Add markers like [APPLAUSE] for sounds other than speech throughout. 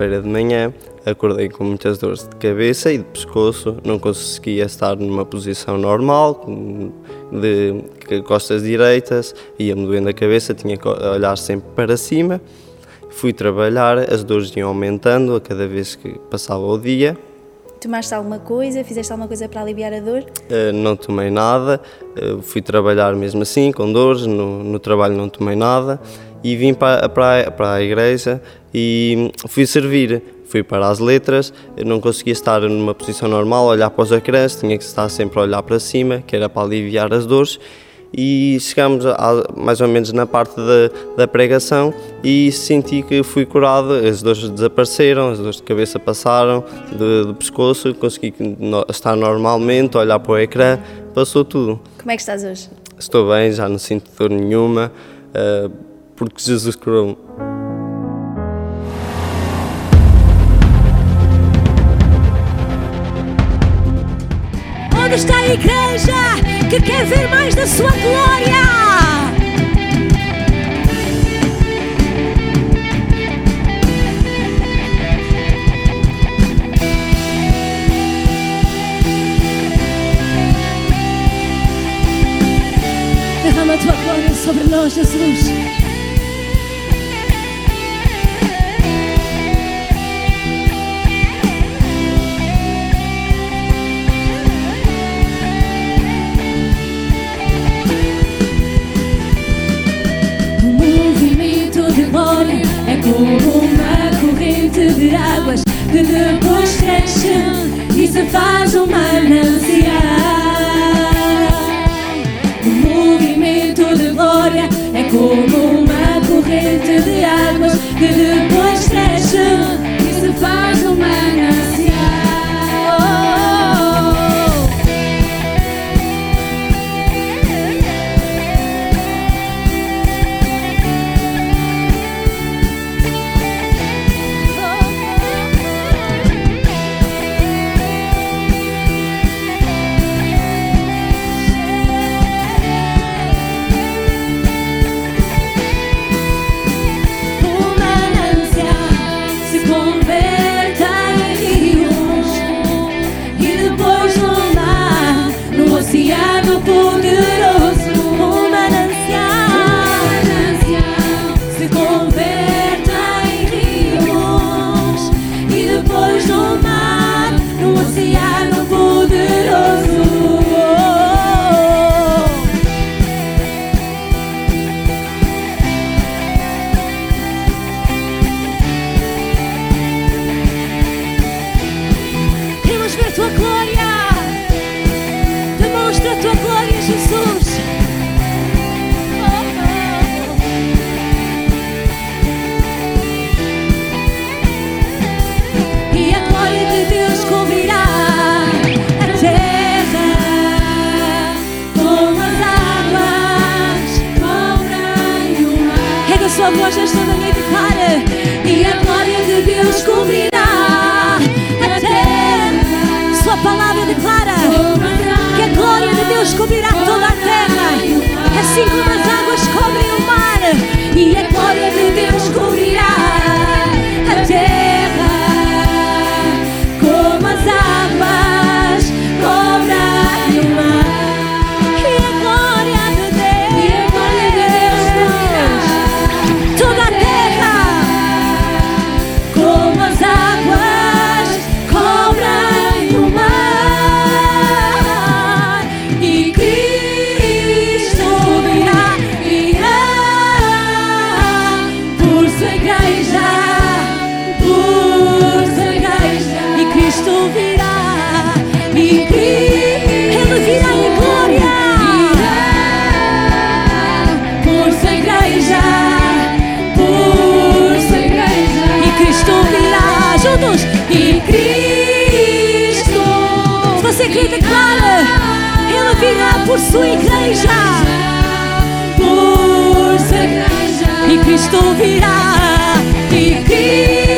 segunda-feira de manhã acordei com muitas dores de cabeça e de pescoço, não conseguia estar numa posição normal, de costas direitas, ia-me doendo a cabeça, tinha que olhar sempre para cima. Fui trabalhar, as dores iam aumentando a cada vez que passava o dia. Tomaste alguma coisa? Fizeste alguma coisa para aliviar a dor? Uh, não tomei nada, uh, fui trabalhar mesmo assim, com dores, no, no trabalho não tomei nada e vim para, para, para a igreja e fui servir. Fui para as letras, não conseguia estar numa posição normal, olhar para os ecrãs, tinha que estar sempre a olhar para cima, que era para aliviar as dores. E chegamos a, mais ou menos na parte da, da pregação e senti que fui curado, as dores desapareceram, as dores de cabeça passaram, de pescoço, consegui estar normalmente, olhar para o ecrã, passou tudo. Como é que estás hoje? Estou bem, já não sinto dor nenhuma. Uh, porque Jesus curou-me. Onde está a igreja que quer ver mais da sua glória? Derrama a tua glória sobre nós, Jesus. Águas rochas toda noite clara e a glória de Deus cobrirá a terra. Sua palavra declara que a glória de Deus cobrirá toda a terra, assim como as águas cobrem o mar e a por sua igreja. Por sua igreja. E Cristo virá. E Cristo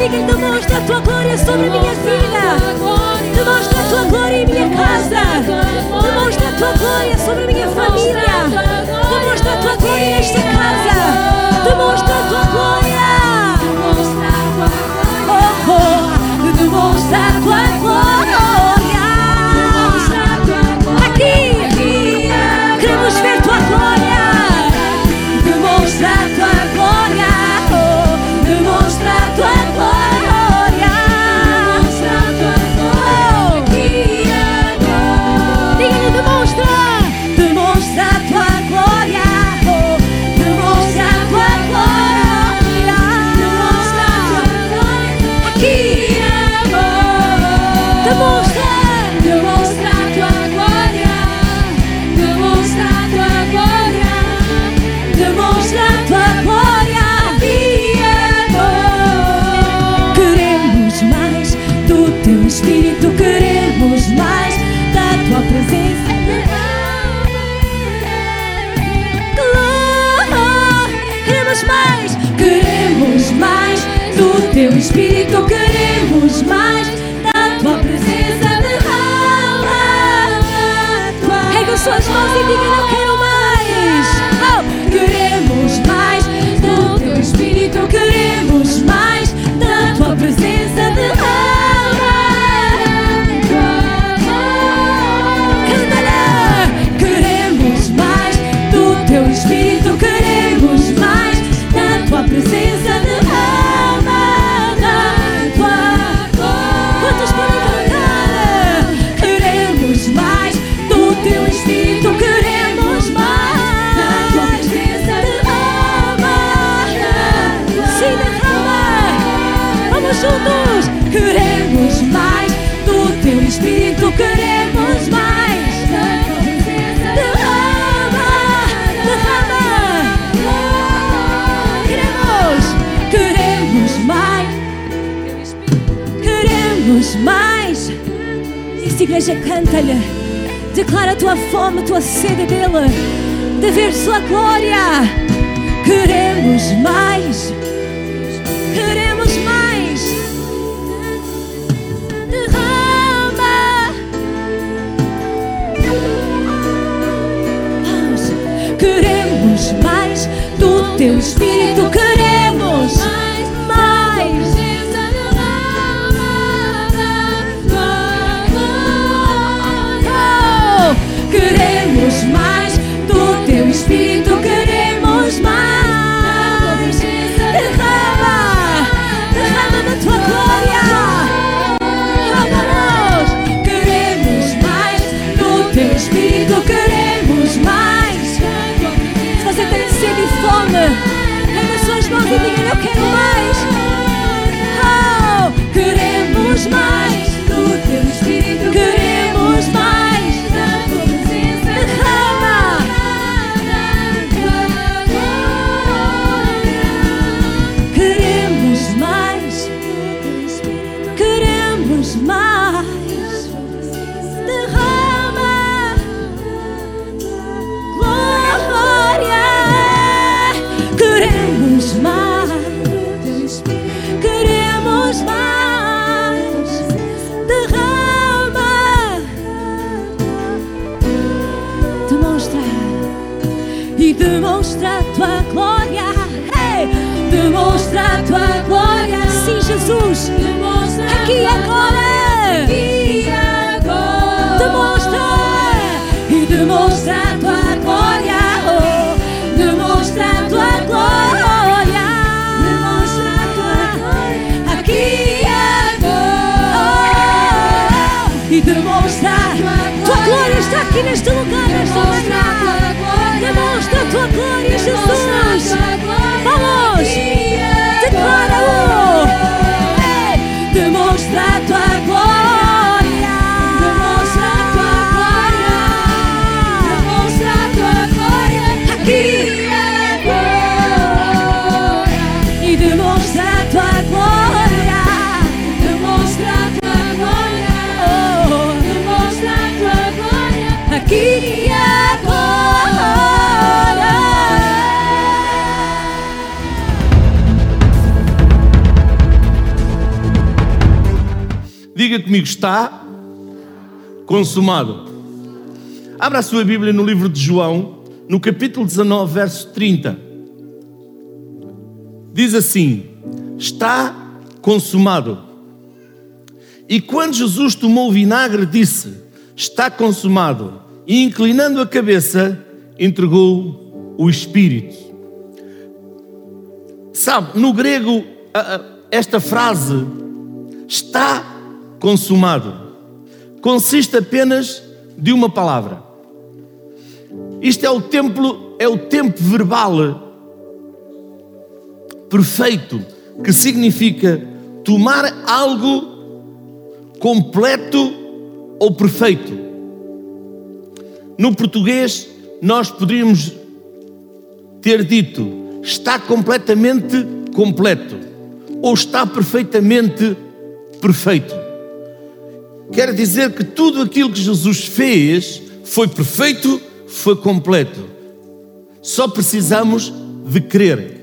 diga, então mostra a tua glória sobre a minha vida. Tu mostra a tua glória em minha casa. Tu mostra a tua glória sobre a minha família. Espírito, queremos mais da tua presença derrama. Tua... Pega suas mãos e diga: Não quero. igreja, canta-lhe. Declara a tua fome, a tua sede dele, de ver sua glória. Queremos mais, queremos mais. Derrama. Queremos mais do teu espírito. Diga comigo, está consumado. Abra a sua Bíblia no livro de João, no capítulo 19, verso 30. Diz assim: Está consumado. E quando Jesus tomou o vinagre, disse: Está consumado. E inclinando a cabeça, entregou o Espírito. Sabe, no grego, esta frase, está consumado, consiste apenas de uma palavra. Isto é o templo, é o tempo verbal perfeito, que significa tomar algo completo ou perfeito. No português, nós poderíamos ter dito está completamente completo ou está perfeitamente perfeito. Quer dizer que tudo aquilo que Jesus fez foi perfeito, foi completo. Só precisamos de crer.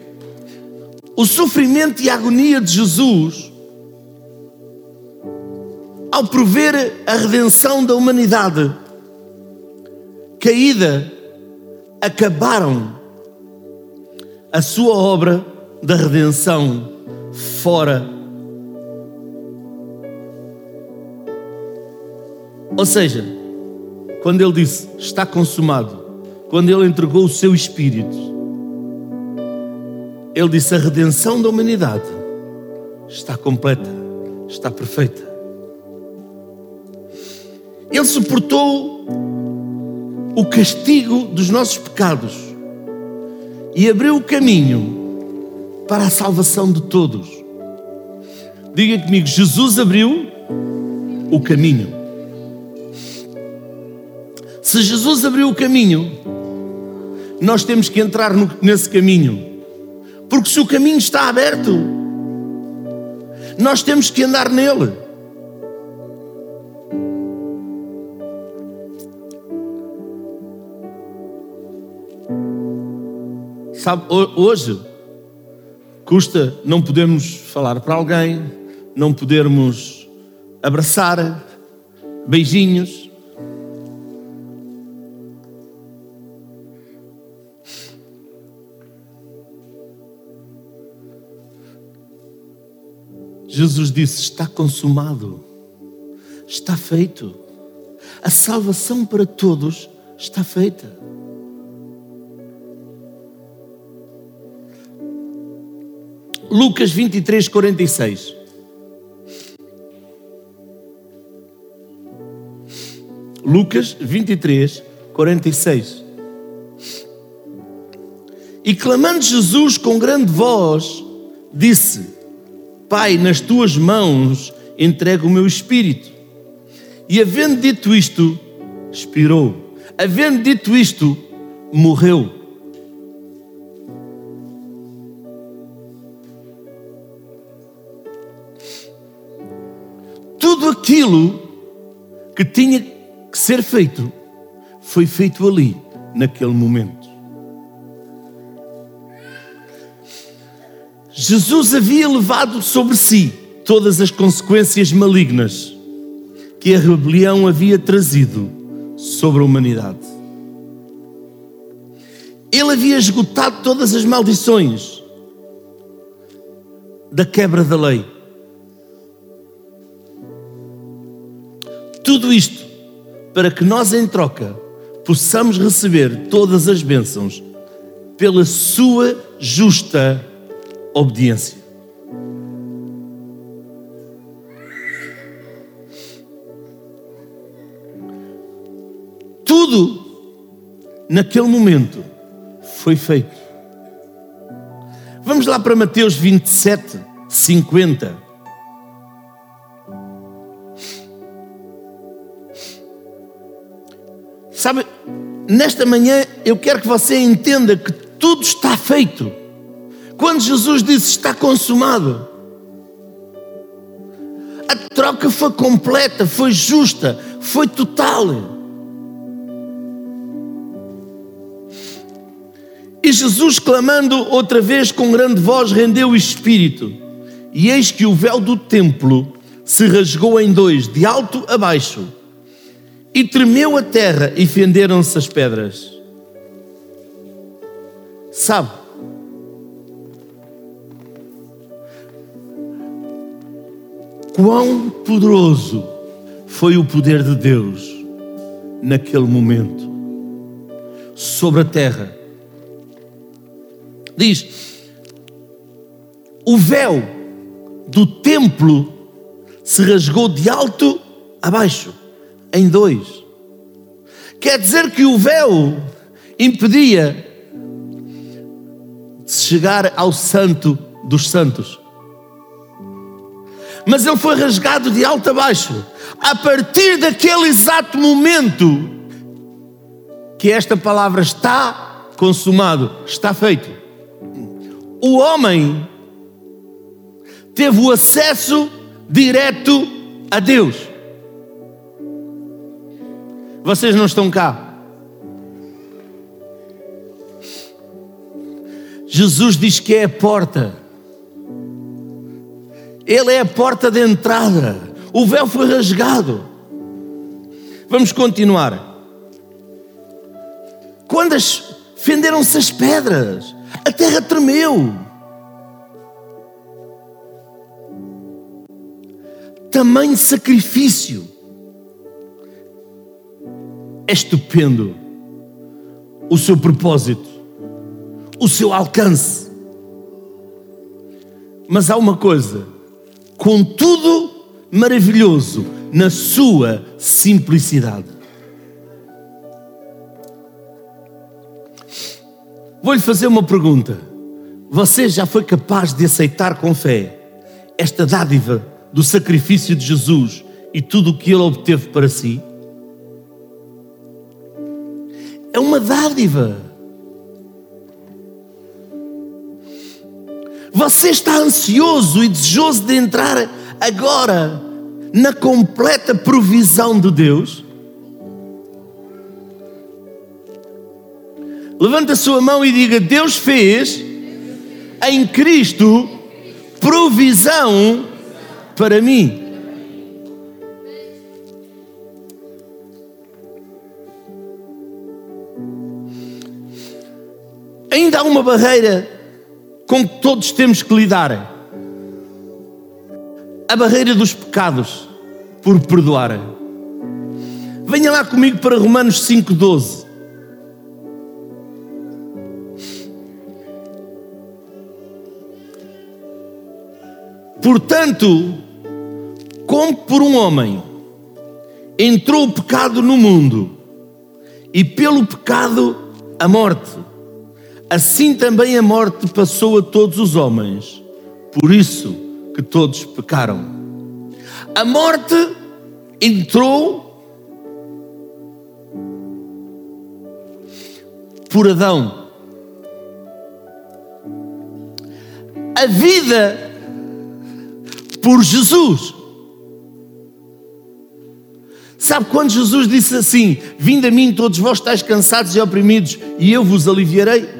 O sofrimento e a agonia de Jesus, ao prover a redenção da humanidade caída, acabaram a sua obra da redenção fora Ou seja, quando ele disse está consumado, quando ele entregou o seu espírito, ele disse a redenção da humanidade está completa, está perfeita. Ele suportou o castigo dos nossos pecados e abriu o caminho para a salvação de todos. Diga comigo, Jesus abriu o caminho. Se Jesus abriu o caminho, nós temos que entrar no, nesse caminho. Porque se o caminho está aberto, nós temos que andar nele. Sabe, hoje custa não podermos falar para alguém, não podermos abraçar, beijinhos. Jesus disse: Está consumado, está feito. A salvação para todos está feita. Lucas 23, 46. Lucas 23, 46. E clamando Jesus com grande voz, disse: Pai, nas tuas mãos entrego o meu espírito. E havendo dito isto, expirou. Havendo dito isto, morreu. Tudo aquilo que tinha que ser feito foi feito ali, naquele momento. Jesus havia levado sobre si todas as consequências malignas que a rebelião havia trazido sobre a humanidade. Ele havia esgotado todas as maldições da quebra da lei. Tudo isto para que nós, em troca, possamos receber todas as bênçãos pela sua justa obediência. Tudo naquele momento foi feito. Vamos lá para Mateus 27, 50. Sabe, nesta manhã eu quero que você entenda que tudo está feito. Quando Jesus disse está consumado, a troca foi completa, foi justa, foi total. E Jesus, clamando outra vez com grande voz, rendeu o espírito. E eis que o véu do templo se rasgou em dois, de alto a baixo, e tremeu a terra e fenderam-se as pedras. Sabe? Quão poderoso foi o poder de Deus naquele momento sobre a terra. Diz: o véu do templo se rasgou de alto a baixo, em dois. Quer dizer que o véu impedia de chegar ao santo dos santos. Mas ele foi rasgado de alto a baixo. A partir daquele exato momento que esta palavra está consumado, está feito. O homem teve o acesso direto a Deus. Vocês não estão cá. Jesus diz que é a porta. Ele é a porta de entrada. O véu foi rasgado. Vamos continuar. Quando as, fenderam-se as pedras, a terra tremeu. Tamanho sacrifício. É estupendo o seu propósito, o seu alcance. Mas há uma coisa, contudo maravilhoso na sua simplicidade. Vou-lhe fazer uma pergunta. Você já foi capaz de aceitar com fé esta dádiva do sacrifício de Jesus e tudo o que ele obteve para si? É uma dádiva. Você está ansioso e desejoso de entrar agora na completa provisão de Deus? Levanta a sua mão e diga: Deus fez em Cristo provisão para mim. Ainda há uma barreira com que todos temos que lidar. A barreira dos pecados por perdoar. Venha lá comigo para Romanos 5,12. Portanto, como por um homem entrou o pecado no mundo, e pelo pecado a morte, assim também a morte passou a todos os homens, por isso que todos pecaram. A morte entrou por Adão. A vida por Jesus. Sabe quando Jesus disse assim: Vinde a mim, todos vós estáis cansados e oprimidos, e eu vos aliviarei?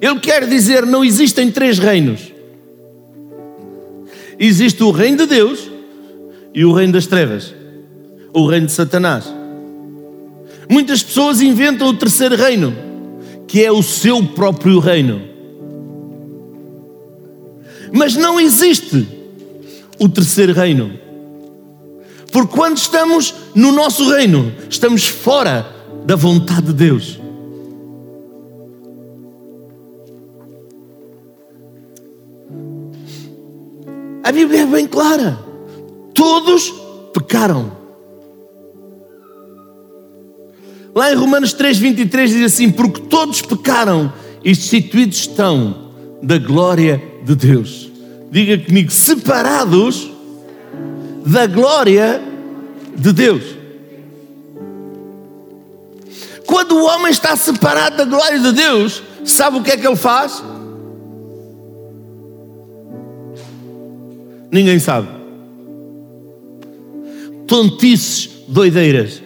Ele quer dizer: não existem três reinos. Existe o reino de Deus e o reino das trevas, o reino de Satanás. Muitas pessoas inventam o terceiro reino, que é o seu próprio reino. Mas não existe o terceiro reino. Porque quando estamos no nosso reino, estamos fora da vontade de Deus. A Bíblia é bem clara. Todos pecaram. Lá em Romanos 3,23 diz assim: Porque todos pecaram e destituídos estão da glória de Deus. Diga comigo, separados da glória de Deus. Quando o homem está separado da glória de Deus, sabe o que é que ele faz? Ninguém sabe. Tontices, doideiras.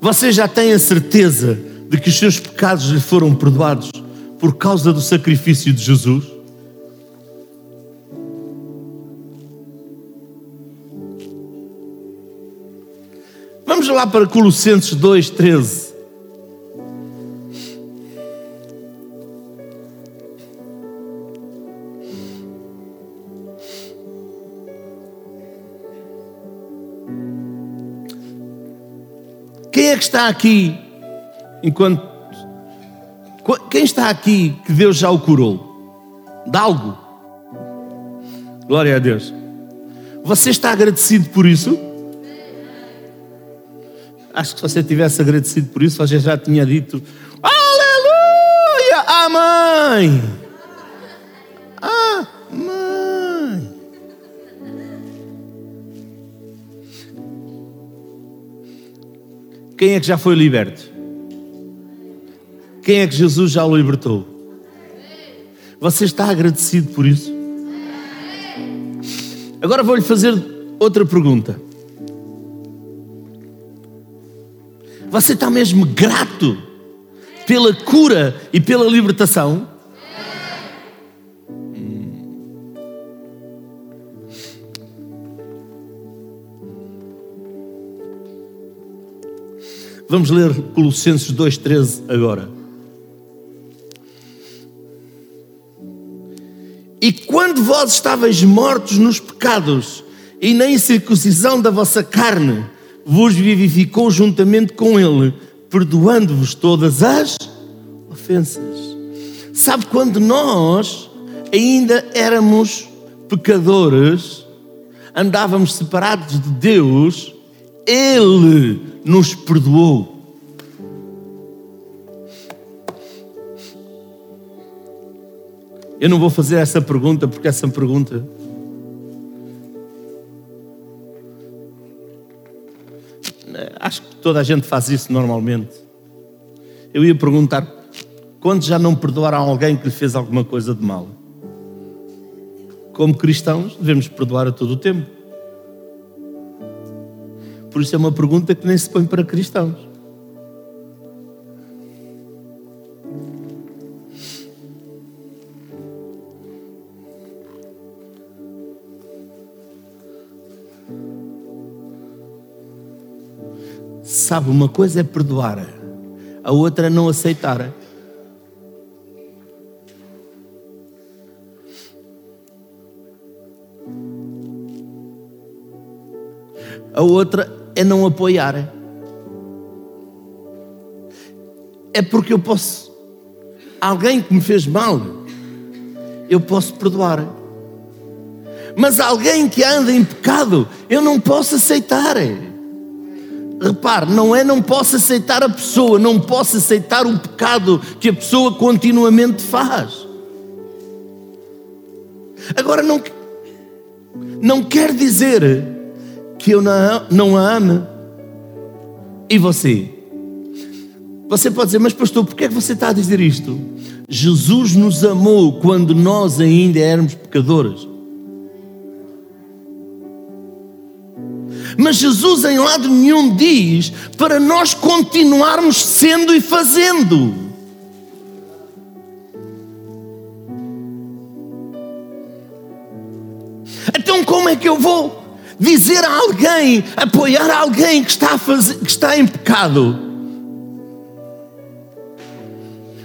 Você já tem a certeza de que os seus pecados lhe foram perdoados por causa do sacrifício de Jesus? Vamos lá para Colossenses 2,13. É que está aqui enquanto. Quem está aqui que Deus já o curou? De algo? Glória a Deus. Você está agradecido por isso? Acho que se você tivesse agradecido por isso, você já tinha dito: Aleluia! Amém! Quem é que já foi liberto? Quem é que Jesus já o libertou? Você está agradecido por isso? Agora vou-lhe fazer outra pergunta. Você está mesmo grato pela cura e pela libertação? Vamos ler Colossenses 2,13 agora. E quando vós estavais mortos nos pecados e na incircuncisão da vossa carne, vos vivificou juntamente com Ele, perdoando-vos todas as ofensas. Sabe quando nós ainda éramos pecadores, andávamos separados de Deus, Ele nos perdoou. Eu não vou fazer essa pergunta porque essa pergunta acho que toda a gente faz isso normalmente. Eu ia perguntar: quantos já não perdoaram alguém que lhe fez alguma coisa de mal? Como cristãos, devemos perdoar a todo o tempo. Por isso é uma pergunta que nem se põe para cristãos. Sabe, uma coisa é perdoar, a outra é não aceitar. A outra é não apoiar. É porque eu posso. Alguém que me fez mal, eu posso perdoar. Mas alguém que anda em pecado, eu não posso aceitar. Repare, não é não posso aceitar a pessoa, não posso aceitar o pecado que a pessoa continuamente faz. Agora, não, não quer dizer que eu não, não a ame. E você? Você pode dizer, mas pastor, por que é que você está a dizer isto? Jesus nos amou quando nós ainda éramos pecadores. Mas Jesus em lado nenhum diz para nós continuarmos sendo e fazendo. Então como é que eu vou dizer a alguém, apoiar alguém que está, a fazer, que está em pecado?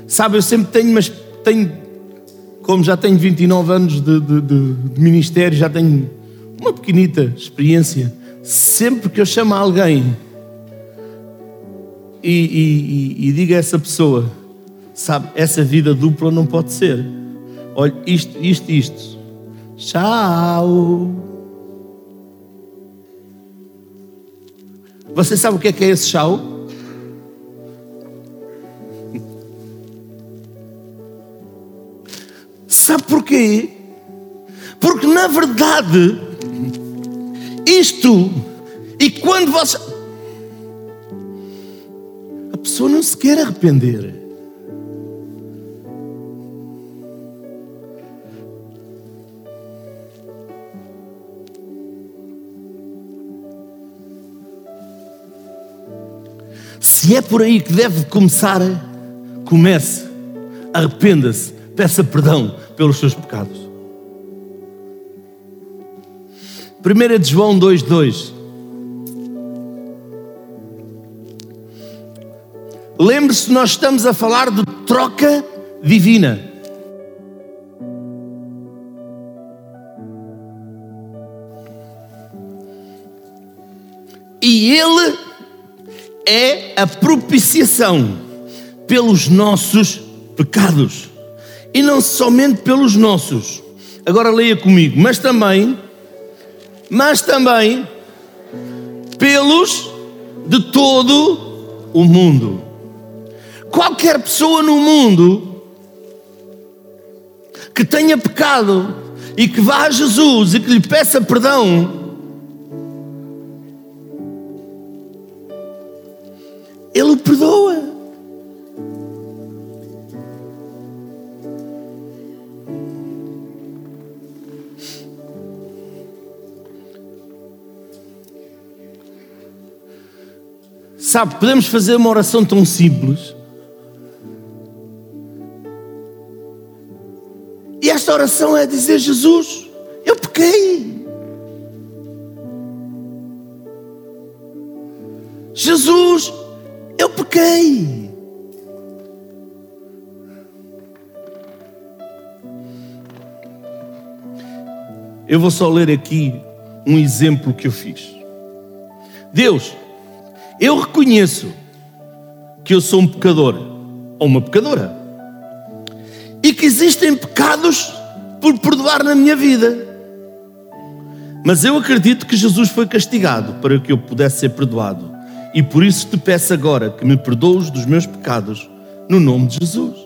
Sabe, eu sempre tenho, mas tenho, como já tenho 29 anos de, de, de, de ministério, já tenho uma pequenita experiência sempre que eu chamo alguém e, e, e, digo a essa pessoa, sabe, essa vida dupla não pode ser. Olha, isto, isto, isto. Tchau. Você sabe o que é que é esse tchau? Sabe porquê? Porque na verdade isto. E quando você. A pessoa não se quer arrepender. Se é por aí que deve começar, comece, arrependa-se, peça perdão pelos seus pecados. 1 de João 2,2 Lembre-se, nós estamos a falar de troca divina. É a propiciação pelos nossos pecados. E não somente pelos nossos. Agora leia comigo, mas também, mas também pelos de todo o mundo. Qualquer pessoa no mundo que tenha pecado e que vá a Jesus e que lhe peça perdão, Ele perdoa. Sabe, podemos fazer uma oração tão simples. E esta oração é dizer: Jesus, eu pequei. Jesus, eu pequei. Eu vou só ler aqui um exemplo que eu fiz. Deus, eu reconheço que eu sou um pecador ou uma pecadora e que existem pecados por perdoar na minha vida. Mas eu acredito que Jesus foi castigado para que eu pudesse ser perdoado. E por isso te peço agora que me perdoes dos meus pecados, no nome de Jesus.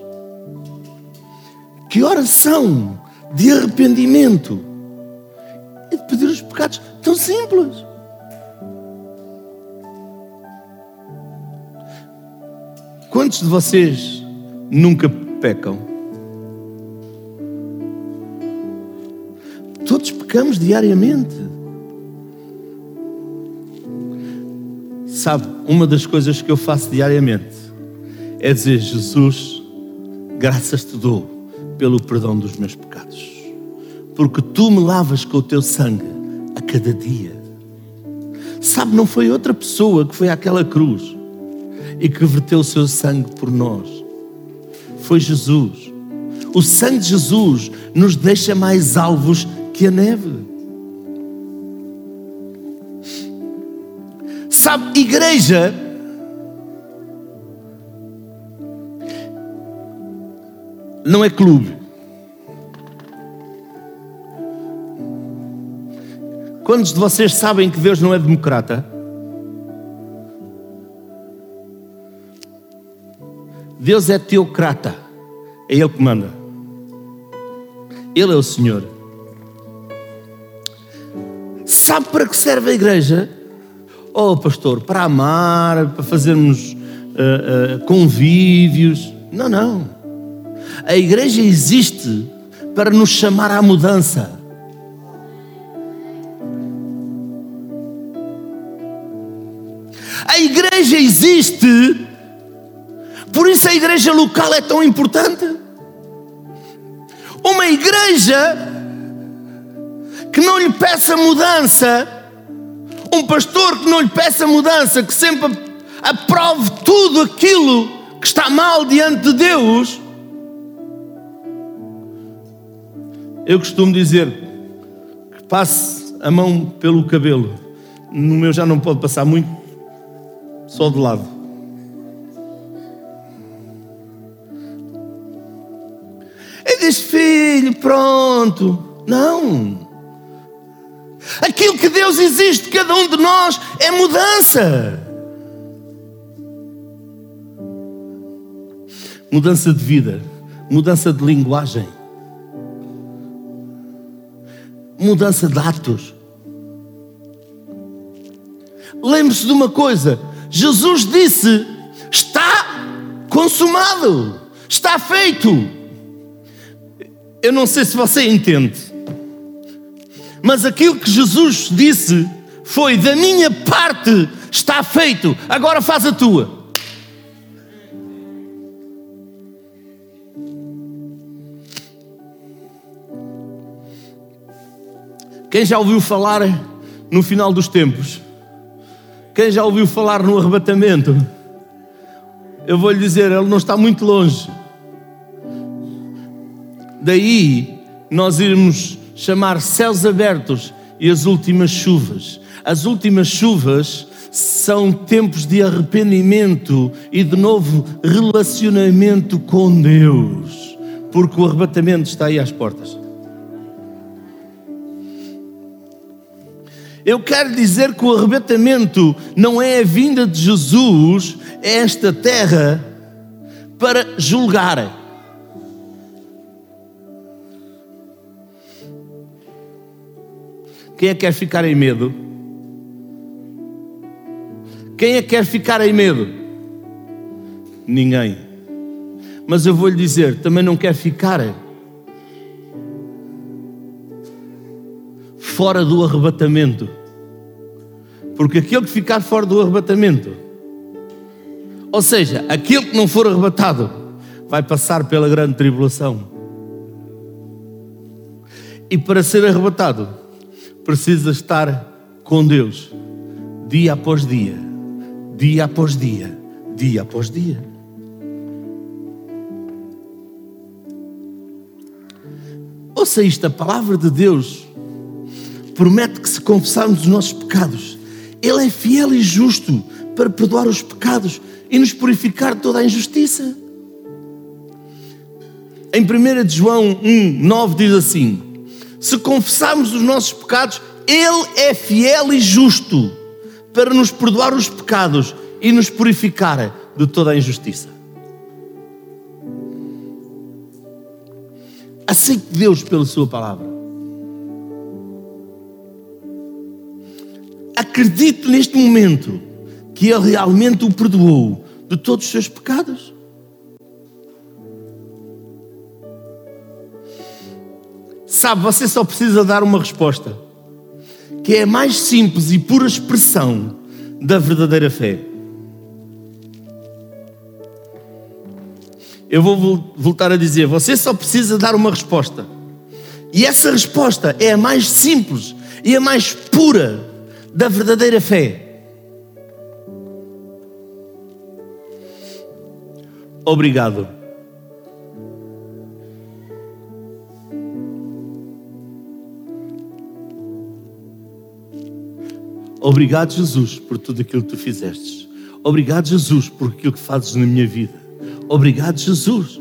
Que oração de arrependimento e de pedir os pecados tão simples. Quantos de vocês nunca pecam? Todos pecamos diariamente. Sabe, uma das coisas que eu faço diariamente é dizer: Jesus, graças te dou pelo perdão dos meus pecados, porque tu me lavas com o teu sangue a cada dia. Sabe, não foi outra pessoa que foi àquela cruz e que verteu o seu sangue por nós, foi Jesus. O sangue de Jesus nos deixa mais alvos que a neve. Sabe, igreja não é clube. Quantos de vocês sabem que Deus não é democrata? Deus é teocrata. É Ele que manda. Ele é o Senhor. Sabe para que serve a igreja? Oh, pastor, para amar, para fazermos uh, uh, convívios. Não, não. A igreja existe para nos chamar à mudança. A igreja existe, por isso a igreja local é tão importante. Uma igreja que não lhe peça mudança um pastor que não lhe peça mudança, que sempre aprove tudo aquilo que está mal diante de Deus. Eu costumo dizer que passe a mão pelo cabelo. No meu já não pode passar muito, só de lado. E diz, filho, pronto. Não. Aquilo que Deus existe, cada um de nós, é mudança. Mudança de vida, mudança de linguagem, mudança de atos. Lembre-se de uma coisa: Jesus disse: está consumado, está feito. Eu não sei se você entende. Mas aquilo que Jesus disse foi: Da minha parte está feito, agora faz a tua. Quem já ouviu falar no final dos tempos? Quem já ouviu falar no arrebatamento? Eu vou lhe dizer, ele não está muito longe. Daí nós irmos chamar céus abertos e as últimas chuvas. As últimas chuvas são tempos de arrependimento e de novo relacionamento com Deus, porque o arrebatamento está aí às portas. Eu quero dizer que o arrebatamento não é a vinda de Jesus a esta terra para julgar. Quem é que quer ficar em medo? Quem é que quer ficar em medo? Ninguém. Mas eu vou lhe dizer, também não quer ficar fora do arrebatamento. Porque aquele que ficar fora do arrebatamento, ou seja, aquele que não for arrebatado, vai passar pela grande tribulação. E para ser arrebatado, precisa estar com Deus, dia após dia, dia após dia, dia após dia. Ouça isto, a palavra de Deus promete que se confessarmos os nossos pecados, Ele é fiel e justo para perdoar os pecados e nos purificar de toda a injustiça. Em 1 João 1, 9 diz assim: Se confessarmos os nossos pecados, Ele é fiel e justo para nos perdoar os pecados e nos purificar de toda a injustiça. Aceite Deus pela Sua palavra. Acredite neste momento que Ele realmente o perdoou de todos os seus pecados. Sabe, você só precisa dar uma resposta, que é a mais simples e pura expressão da verdadeira fé. Eu vou voltar a dizer: você só precisa dar uma resposta. E essa resposta é a mais simples e a mais pura da verdadeira fé. Obrigado. Obrigado, Jesus, por tudo aquilo que tu fizeste. Obrigado, Jesus, por aquilo que fazes na minha vida. Obrigado, Jesus.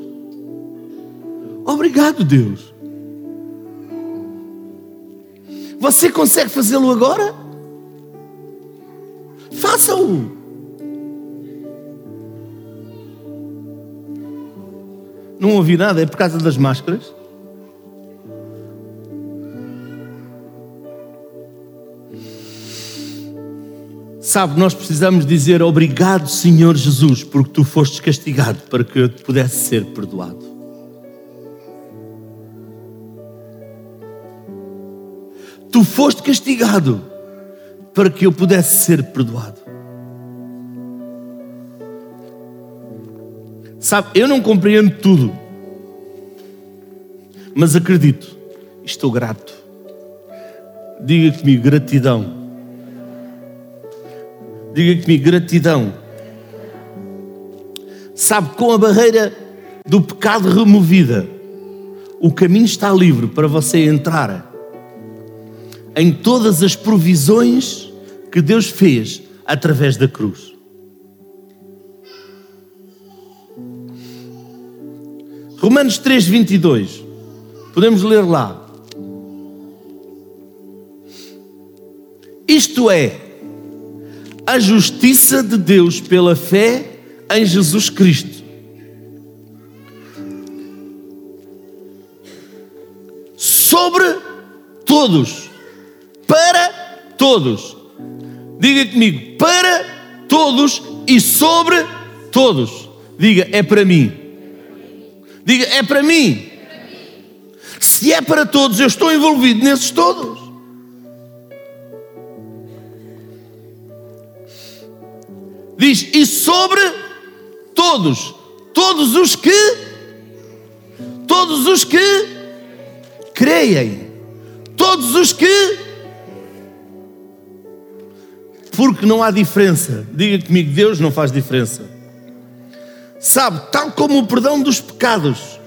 Obrigado, Deus. Você consegue fazê-lo agora? Faça-o. Não ouvi nada, é por causa das máscaras? Sabe, nós precisamos dizer obrigado, Senhor Jesus, porque tu foste castigado para que eu pudesse ser perdoado. Tu foste castigado para que eu pudesse ser perdoado. Sabe, eu não compreendo tudo, mas acredito, estou grato. Diga comigo, gratidão. Diga comigo, gratidão. Sabe, com a barreira do pecado removida, o caminho está livre para você entrar em todas as provisões que Deus fez através da cruz. Romanos 3, 22. Podemos ler lá. Isto é, a justiça de Deus pela fé em Jesus Cristo. Sobre todos, para todos. Diga comigo, para todos e sobre todos. Diga, é para mim. Diga, é para mim. Se é para todos, eu estou envolvido nesses todos. Diz: E sobre todos, todos os que, todos os que creem, todos os que, porque não há diferença. Diga comigo: Deus não faz diferença. Sabe, tal como o perdão dos pecados,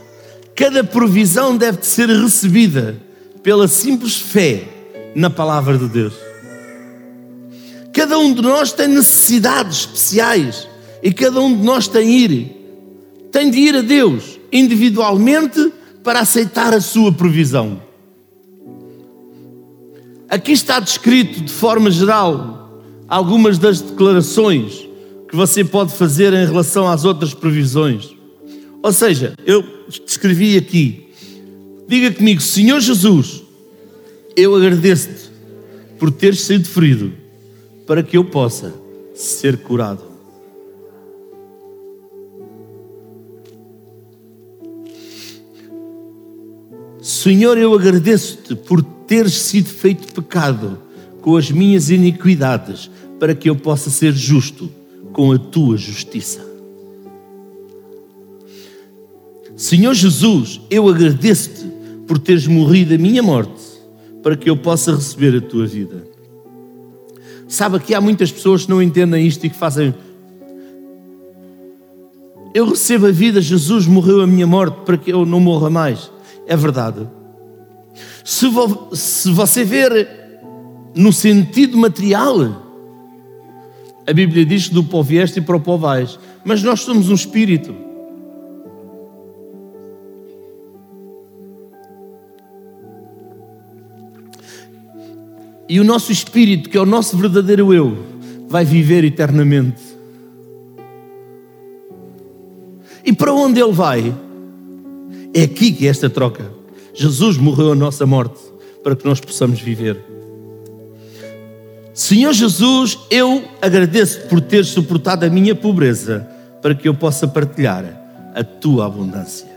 cada provisão deve ser recebida pela simples fé na palavra de Deus. Cada um de nós tem necessidades especiais e cada um de nós tem ir, tem de ir a Deus individualmente para aceitar a sua provisão. Aqui está descrito de forma geral algumas das declarações que você pode fazer em relação às outras provisões. Ou seja, eu escrevi aqui, diga comigo, Senhor Jesus, eu agradeço-te por teres sido ferido para que eu possa ser curado. Senhor, eu agradeço-te por teres sido feito pecado com as minhas iniquidades, para que eu possa ser justo com a tua justiça. Senhor Jesus, eu agradeço-te por teres morrido a minha morte, para que eu possa receber a tua vida. Sabe que há muitas pessoas que não entendem isto e que fazem. Eu recebo a vida, Jesus morreu a minha morte para que eu não morra mais. É verdade. Se, vo, se você ver no sentido material, a Bíblia diz que do pó vieste e para o pó vais. Mas nós somos um espírito. E o nosso espírito, que é o nosso verdadeiro eu, vai viver eternamente. E para onde ele vai? É aqui que é esta troca. Jesus morreu a nossa morte para que nós possamos viver. Senhor Jesus, eu agradeço por ter suportado a minha pobreza para que eu possa partilhar a tua abundância.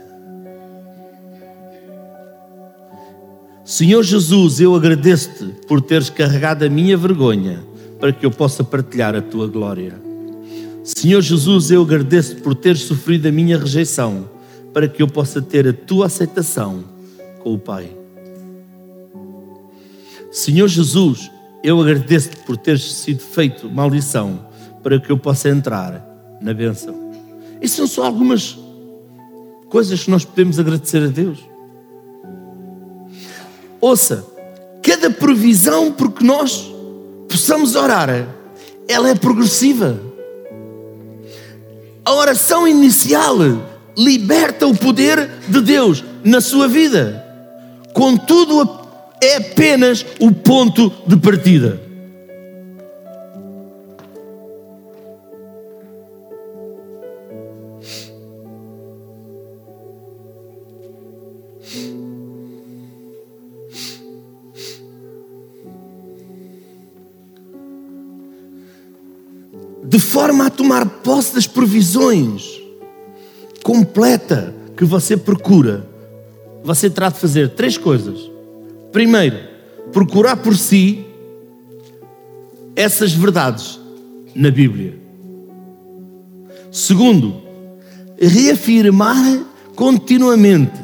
Senhor Jesus, eu agradeço-te por teres carregado a minha vergonha para que eu possa partilhar a tua glória. Senhor Jesus, eu agradeço-te por teres sofrido a minha rejeição para que eu possa ter a tua aceitação com o Pai. Senhor Jesus, eu agradeço-te por teres sido feito maldição para que eu possa entrar na bênção. Isso são só algumas coisas que nós podemos agradecer a Deus. Ouça, cada provisão porque nós possamos orar, ela é progressiva. A oração inicial liberta o poder de Deus na sua vida. Contudo, é apenas o ponto de partida. Forma a tomar posse das provisões completa que você procura, você terá de fazer três coisas. Primeiro, procurar por si essas verdades na Bíblia. Segundo, reafirmar continuamente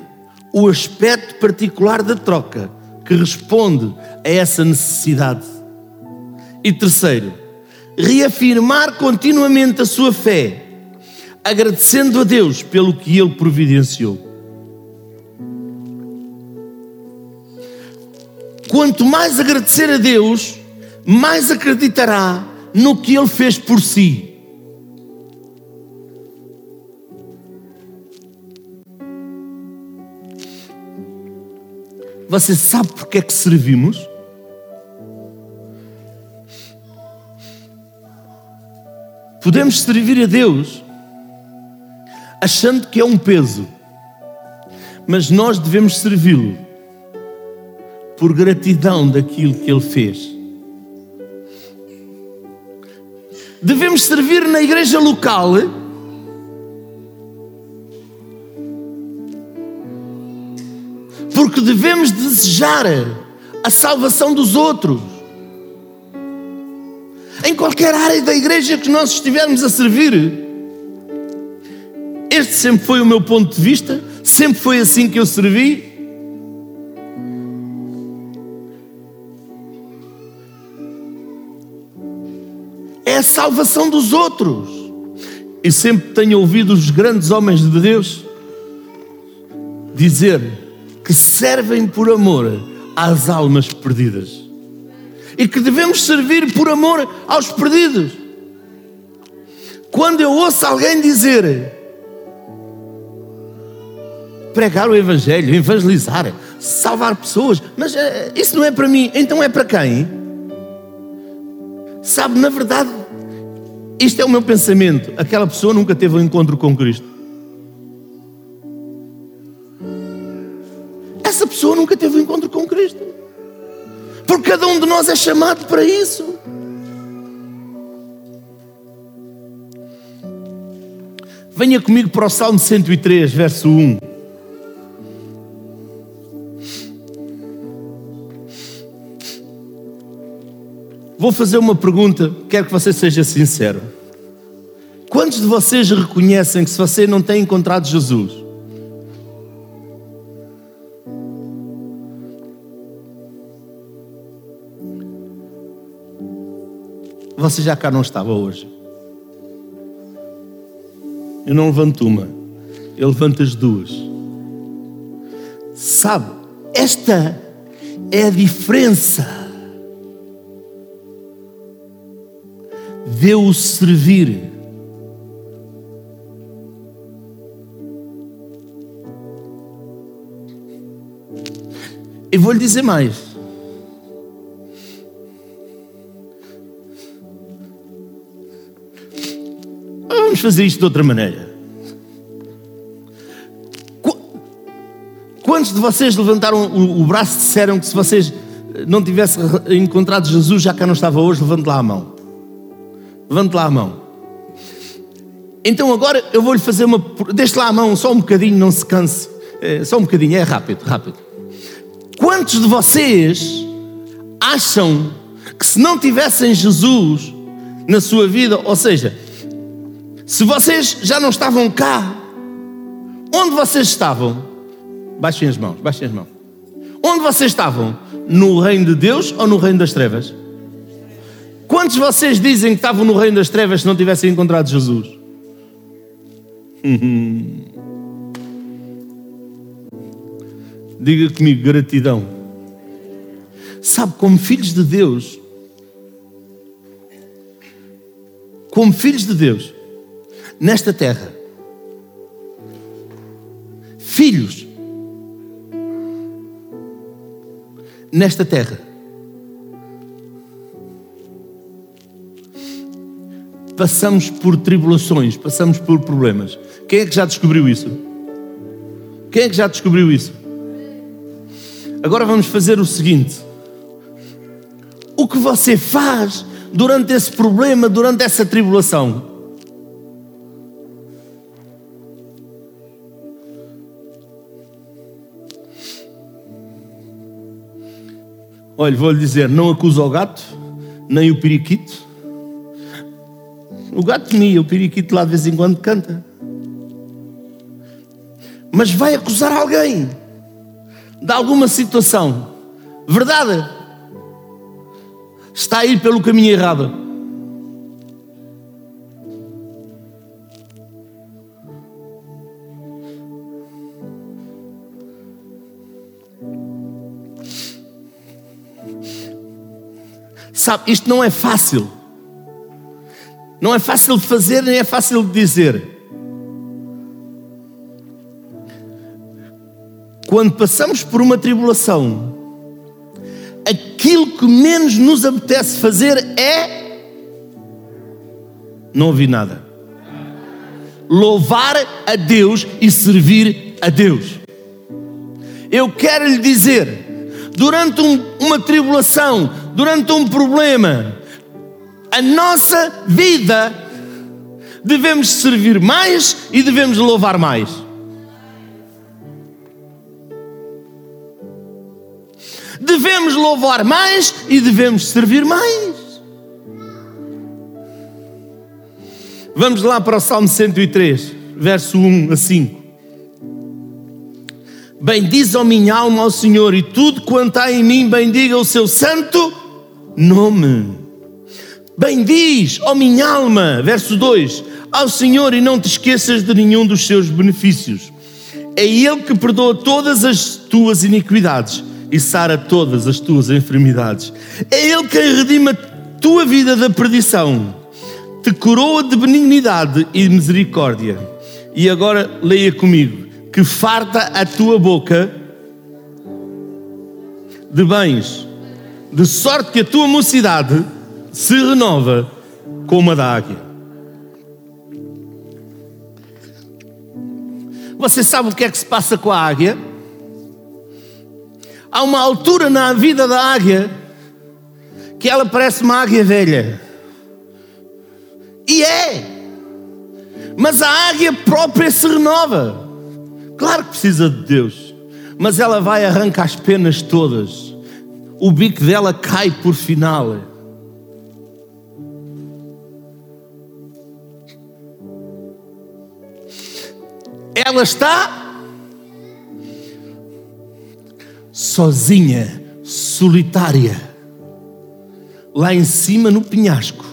o aspecto particular da troca que responde a essa necessidade. E terceiro, reafirmar continuamente a sua fé, agradecendo a Deus pelo que Ele providenciou. Quanto mais agradecer a Deus, mais acreditará no que Ele fez por si. Você sabe porque é que servimos? Podemos servir a Deus achando que é um peso, mas nós devemos servi-lo por gratidão daquilo que Ele fez. Devemos servir na igreja local porque devemos desejar a salvação dos outros em qualquer área da igreja que nós estivermos a servir. Este sempre foi o meu ponto de vista, sempre foi assim que eu servi. é a salvação dos outros. E sempre tenho ouvido os grandes homens de Deus dizer que servem por amor às almas perdidas e que devemos servir por amor aos perdidos. Quando eu ouço alguém dizer pregar o Evangelho, evangelizar, salvar pessoas, mas uh, isso não é para mim, então é para quem? Sabe, na verdade, isto é o meu pensamento. Aquela pessoa nunca teve um encontro com Cristo. Essa pessoa nunca teve um encontro com Cristo. Porque cada um de nós é chamado para isso. Venha comigo para o Salmo 103, verso 1. Vou fazer uma pergunta, quero que você seja sincero. Quantos de vocês reconhecem que se você não tem encontrado Jesus, você já cá não estava hoje? Eu não levanto uma, eu levanto as duas. Sabe, esta é a diferença de o servir. E vou lhe dizer mais. Vamos fazer isto de outra maneira. Quantos de vocês levantaram o braço e disseram que se vocês não tivessem encontrado Jesus, já cá não estava hoje, levante lá a mão. Levante lá a mão. Então agora eu vou-lhe fazer uma. Deixe lá a mão só um bocadinho, não se canse. É, só um bocadinho, é rápido, rápido. Quantos de vocês acham que se não tivessem Jesus na sua vida, ou seja, se vocês já não estavam cá, onde vocês estavam? Baixem as mãos, baixem as mãos. Onde vocês estavam? No reino de Deus ou no reino das trevas? Quantos vocês dizem que estavam no reino das trevas se não tivessem encontrado Jesus? [LAUGHS] Diga comigo, gratidão. Sabe, como filhos de Deus, como filhos de Deus, nesta terra, filhos, nesta terra, passamos por tribulações, passamos por problemas. Quem é que já descobriu isso? Quem é que já descobriu isso? Agora vamos fazer o seguinte: o que você faz durante esse problema, durante essa tribulação? Olha, vou-lhe dizer: não acusa o gato, nem o periquito, o gato mia, o periquito lá de vez em quando canta. Mas vai acusar alguém de alguma situação. Verdade? Está a ir pelo caminho errado. Sabe, isto não é fácil. Não é fácil de fazer, nem é fácil de dizer. Quando passamos por uma tribulação, aquilo que menos nos apetece fazer é. Não ouvir nada. Louvar a Deus e servir a Deus. Eu quero lhe dizer, durante um, uma tribulação, durante um problema, a nossa vida, devemos servir mais e devemos louvar mais. Devemos louvar mais e devemos servir mais. Vamos lá para o Salmo 103, verso 1 a 5. Bendiz a minha alma ao Senhor e tudo quanto há em mim bendiga o seu santo nome. Bendiz, ó minha alma, verso 2, ao Senhor e não te esqueças de nenhum dos seus benefícios. É Ele que perdoa todas as tuas iniquidades e sara todas as tuas enfermidades. É Ele quem redime a tua vida da perdição, te coroa de benignidade e misericórdia. E agora leia comigo: que farta a tua boca de bens, de sorte que a tua mocidade se renova como a da águia. Você sabe o que é que se passa com a águia? Há uma altura na vida da águia que ela parece uma águia velha. E é. Mas a águia própria se renova. Claro que precisa de Deus. Mas ela vai arrancar as penas todas. O bico dela cai por final. Ela está sozinha, solitária, lá em cima no penhasco.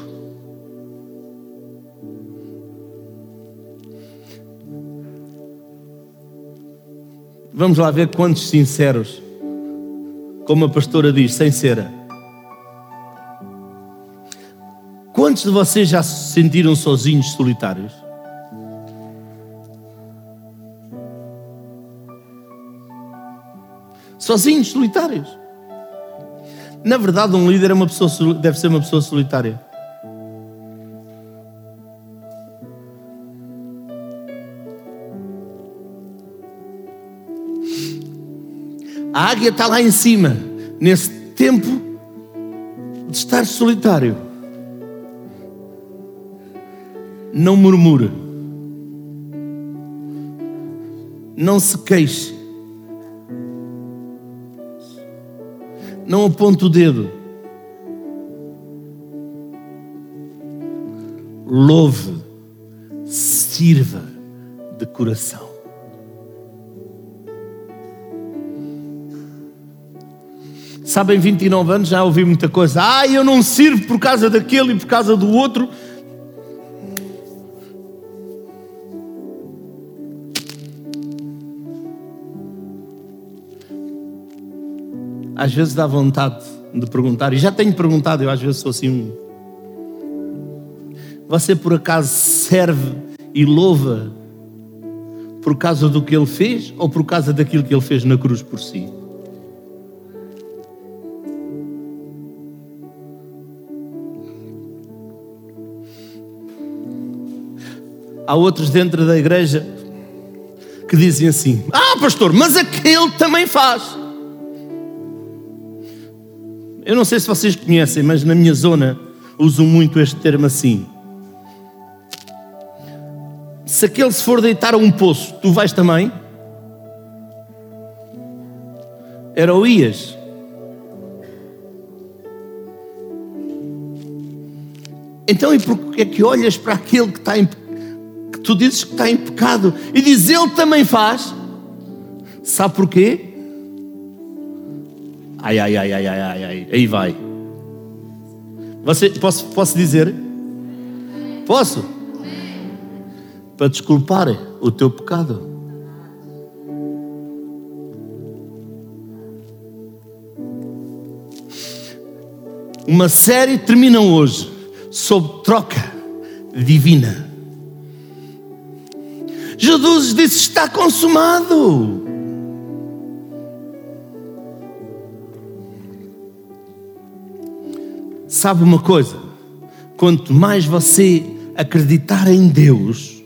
Vamos lá ver quantos sinceros, como a pastora diz, sem cera. Quantos de vocês já se sentiram sozinhos, solitários? Sozinhos, solitários. Na verdade, um líder é uma pessoa, deve ser uma pessoa solitária. A águia está lá em cima, nesse tempo de estar solitário. Não murmura. Não se queixe. Não aponte o dedo. Louve, sirva de coração. Sabem, 29 anos já ouvi muita coisa. Ah, eu não sirvo por causa daquele e por causa do outro. Às vezes dá vontade de perguntar, e já tenho perguntado, eu às vezes sou assim. Você por acaso serve e louva por causa do que ele fez ou por causa daquilo que ele fez na cruz por si? Há outros dentro da igreja que dizem assim: Ah, pastor, mas aquele também faz. Eu não sei se vocês conhecem, mas na minha zona uso muito este termo assim. Se aquele se for deitar a um poço, tu vais também? Era o ias. Então, e por que é que olhas para aquele que está em tu dizes que está em pecado e diz ele também faz. Sabe porquê? Ai, ai, ai, ai, ai, ai, ai. aí vai. Você, posso, posso dizer? Posso? Para desculpar o teu pecado. Uma série termina hoje sob troca divina. Jesus disse: Está consumado. Sabe uma coisa? Quanto mais você acreditar em Deus,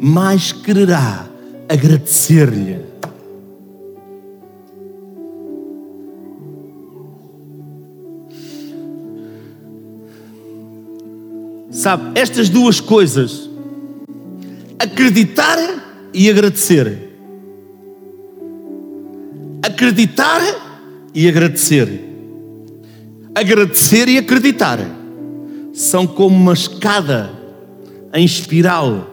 mais quererá agradecer-lhe. Sabe, estas duas coisas acreditar e agradecer. Acreditar e agradecer. Agradecer e acreditar são como uma escada em espiral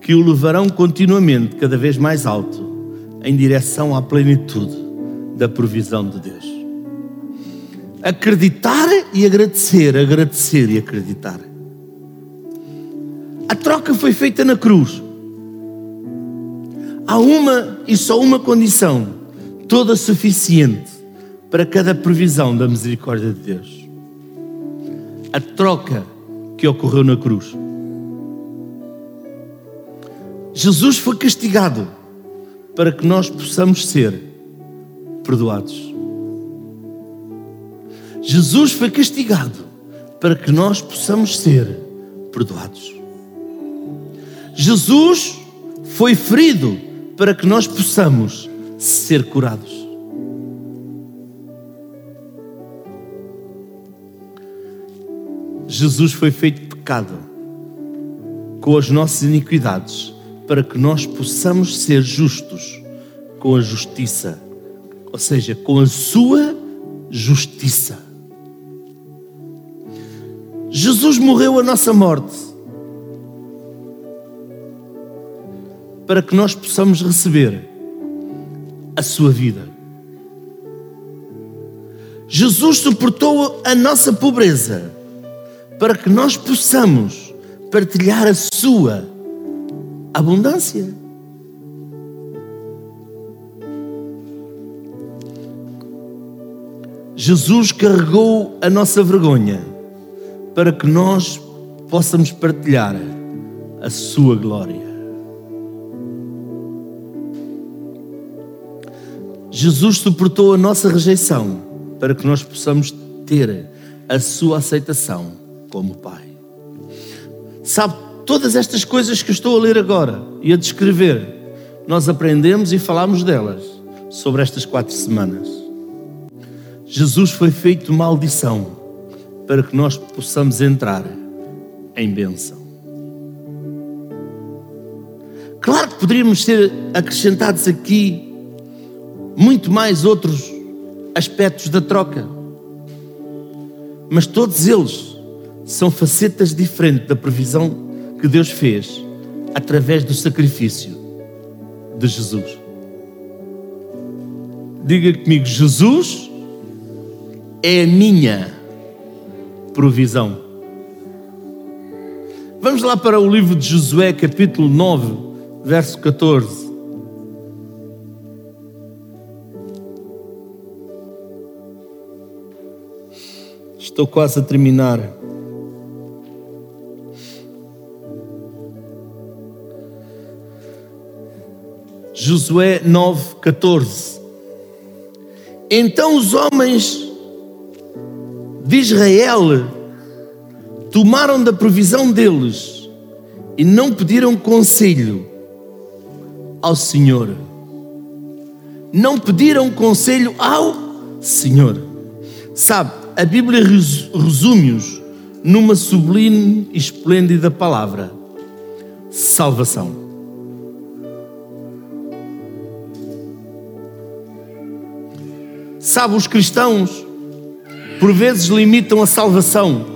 que o levarão continuamente, cada vez mais alto, em direção à plenitude da provisão de Deus. acreditar e agradecer, agradecer e acreditar. A troca foi feita na cruz. Há uma e só uma condição, toda suficiente para cada previsão da misericórdia de Deus. A troca que ocorreu na cruz. Jesus foi castigado para que nós possamos ser perdoados. Jesus foi castigado para que nós possamos ser perdoados. Jesus foi ferido para que nós possamos ser curados. Jesus foi feito pecado com as nossas iniquidades para que nós possamos ser justos com a justiça, ou seja, com a sua justiça. Jesus morreu a nossa morte para que nós possamos receber a sua vida. Jesus suportou a nossa pobreza para que nós possamos partilhar a sua abundância. Jesus carregou a nossa vergonha para que nós possamos partilhar a sua glória. Jesus suportou a nossa rejeição para que nós possamos ter a sua aceitação como Pai. Sabe, todas estas coisas que estou a ler agora e a descrever, nós aprendemos e falamos delas sobre estas quatro semanas. Jesus foi feito maldição para que nós possamos entrar em bênção. Claro que poderíamos ser acrescentados aqui muito mais outros aspectos da troca, mas todos eles são facetas diferentes da previsão que Deus fez através do sacrifício de Jesus. Diga comigo: Jesus é a minha provisão. Vamos lá para o livro de Josué, capítulo 9, verso 14. Estou quase a terminar. Josué 9, 14. Então os homens de Israel tomaram da provisão deles e não pediram conselho ao Senhor. Não pediram conselho ao Senhor. Sabe, a Bíblia resume-os numa sublime e esplêndida palavra: salvação. Sabe, os cristãos por vezes limitam a salvação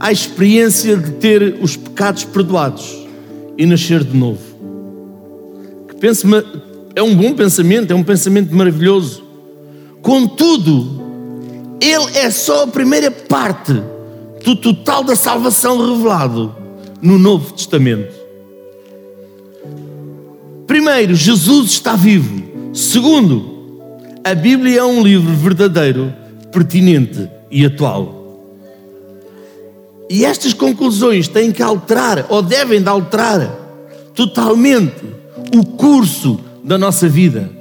à experiência de ter os pecados perdoados e nascer de novo. Que pense é um bom pensamento, é um pensamento maravilhoso. Contudo, ele é só a primeira parte do total da salvação revelado no Novo Testamento. Primeiro, Jesus está vivo. Segundo, a Bíblia é um livro verdadeiro, pertinente e atual. E estas conclusões têm que alterar, ou devem de alterar, totalmente o curso da nossa vida.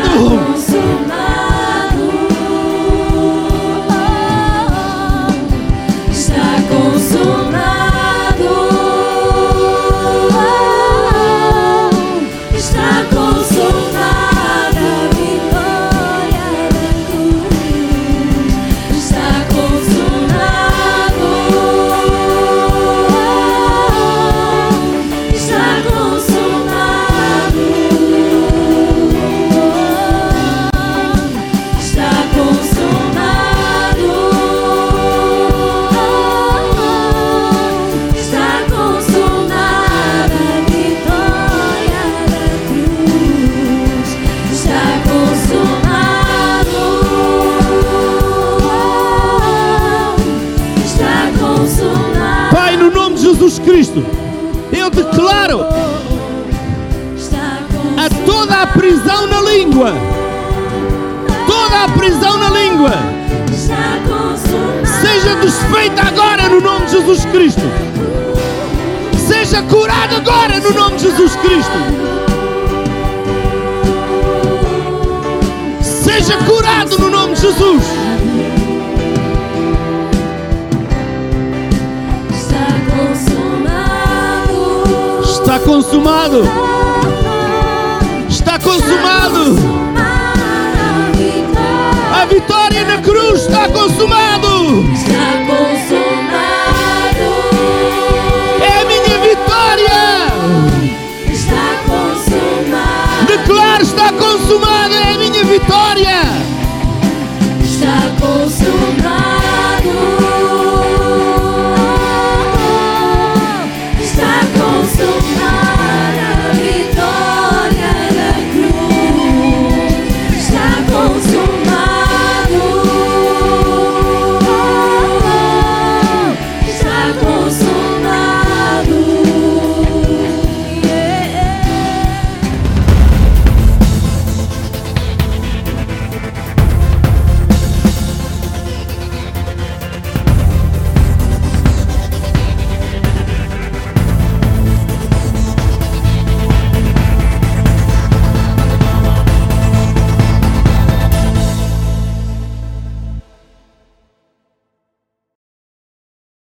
Consumado. Toda a prisão na língua. Toda a prisão na língua. Seja desfeita agora no nome de Jesus Cristo. Seja curada agora no nome de Jesus Cristo. Seja curado no nome de Jesus. Está consumado. Está consumado consumado. A vitória na cruz está consumado. Está consumado.